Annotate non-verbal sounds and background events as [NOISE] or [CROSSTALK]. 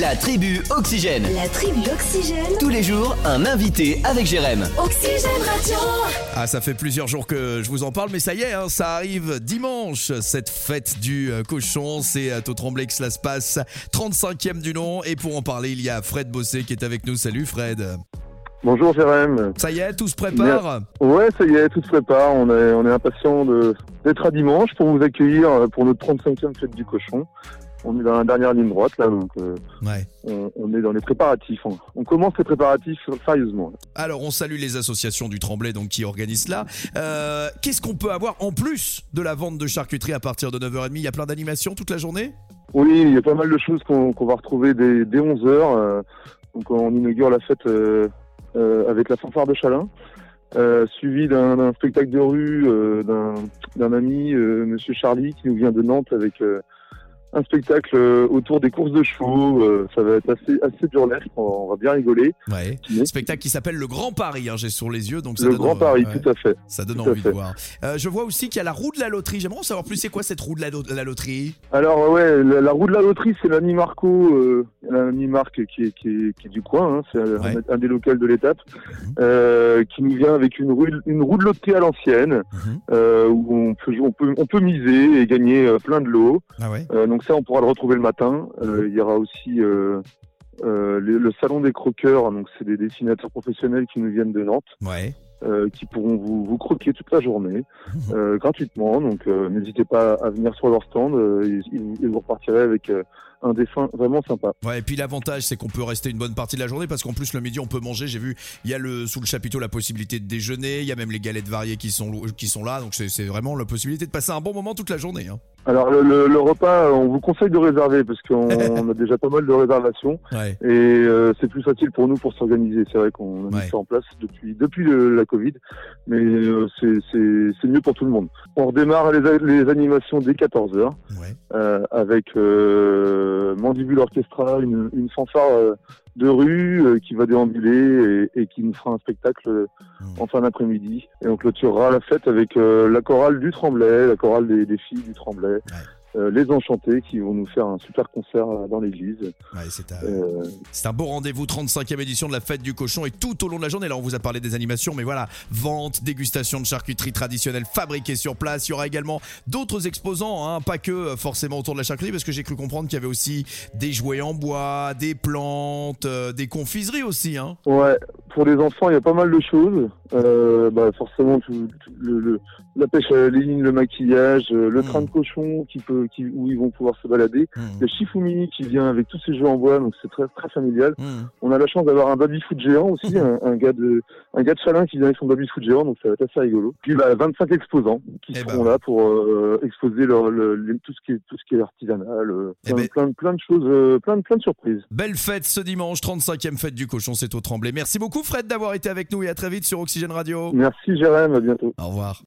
La tribu Oxygène. La tribu Oxygène. Tous les jours, un invité avec Jérém. Oxygène Radio. Ah, ça fait plusieurs jours que je vous en parle, mais ça y est, hein, ça arrive dimanche, cette fête du euh, cochon. C'est à Tremblay que cela se passe, 35e du nom. Et pour en parler, il y a Fred Bossé qui est avec nous. Salut Fred. Bonjour Jérém. Ça y est, tout se prépare Ouais, ça y est, tout se prépare. On est, on est impatient de- d'être à dimanche pour vous accueillir euh, pour notre 35e fête du cochon. On est dans la dernière ligne droite là, donc euh, Ouais. on, on est dans les préparatifs. On, on commence les préparatifs sérieusement. Alors, on salue les associations du Tremblay donc, qui organisent cela. Euh, Qu'est-ce qu'on peut avoir en plus de la vente de charcuterie à partir de 9h30 Il y a plein d'animations toute la journée? Oui, il y a pas mal de choses qu'on va retrouver dès, dès 11h. donc on inaugure la fête euh, euh, avec la fanfare de Chalin. euh, suivi d'un spectacle de rue euh, d'un ami, euh, Monsieur Charlie, qui nous vient de Nantes avec euh, un spectacle euh, autour des courses de chevaux. Euh, ça va être assez assez burlesque, on, va bien rigoler. Ouais. Mais Spectacle qui s'appelle Le Grand Paris, hein, j'ai sur les yeux. Donc ça Le donne Grand Paris, ouais. tout à fait. Ça donne Tout envie de voir. Euh, je vois aussi qu'il y a la roue de la loterie. J'aimerais en savoir plus. C'est quoi cette roue de la, lo- la loterie? Alors ouais, la, la roue de la loterie, c'est l'Annie Marco, euh, l'Annie Marc qui est, qui, est, qui est du coin, hein, c'est un, Ouais. un des locales de l'étape, Mhm. euh, qui nous vient avec une roue, une roue de loterie à l'ancienne, Mhm. où on peut, on peut, on peut miser et gagner plein de lots. Ah ouais Euh, donc ça, on pourra le retrouver le matin. Euh, il y aura aussi euh, euh, le, le salon des croqueurs, donc c'est des dessinateurs professionnels qui nous viennent de Nantes, Ouais. qui pourront vous, vous croquer toute la journée Mhm. gratuitement. Donc n'hésitez pas à venir sur leur stand. et vous repartirez avec un dessin vraiment sympa. Ouais, et puis l'avantage, c'est qu'on peut rester une bonne partie de la journée parce qu'en plus, le midi, on peut manger. J'ai vu, il y a le, sous le chapiteau la possibilité de déjeuner. Il y a même les galettes variées qui sont, qui sont là. Donc, c'est vraiment la possibilité de passer un bon moment toute la journée. hein. Alors le, le- le repas, on vous conseille de réserver parce qu'on [LAUGHS] on a déjà pas mal de réservations Ouais. et euh, c'est plus facile pour nous pour s'organiser. C'est vrai qu'on a mis Ouais. ça en place depuis depuis le- la Covid, mais euh, c'est mieux pour tout le monde. On redémarre les, les animations dès 14 h Ouais. euh, avec euh, Mandibule Orchestra, une, une fanfare euh, de rue euh, qui va déambuler et, et qui nous fera un spectacle euh, Mm. en fin d'après-midi. Et on clôturera la fête avec la chorale du Tremblay, la chorale des, des filles du Tremblay, euh, les Enchantés qui vont nous faire un super concert dans l'église. Ouais, c'est un, Euh, un beau rendez-vous, 35e édition de la fête du cochon. Et tout au long de la journée, là, on vous a parlé des animations, mais voilà, vente, dégustation de charcuterie traditionnelle fabriquée sur place. Il y aura également d'autres exposants, hein, pas que euh, forcément autour de la charcuterie, parce que j'ai cru comprendre qu'il y avait aussi des jouets en bois, des plantes, euh, des confiseries aussi. Hein. Ouais, pour les enfants, il y a pas mal de choses. Euh, bah, forcément, tout, tout le, le- la pêche à la ligne, le maquillage, euh, le Mm. train de cochon qui peut, qui, où ils vont pouvoir se balader. Mmh. Le Shifumi qui vient avec tous ces jeux en bois, donc c'est très très familial. Mmh. On a la chance d'avoir un baby foot géant aussi, [LAUGHS] un, un gars de un gars de Chalin qui vient avec son baby foot géant, donc ça va être assez rigolo. Puis bah, 25 exposants qui Eh seront ben. là pour euh, exposer leur, tout ce qui est tout ce qui est artisanal, Eh plein, ben. plein, plein de choses, plein de plein de surprises. Belle fête ce dimanche, 35e fête du cochon, c'est au Tremblay. Merci beaucoup Fred d'avoir été avec nous et à très vite sur Oxygène Radio. Merci Jérém, à bientôt. Au revoir.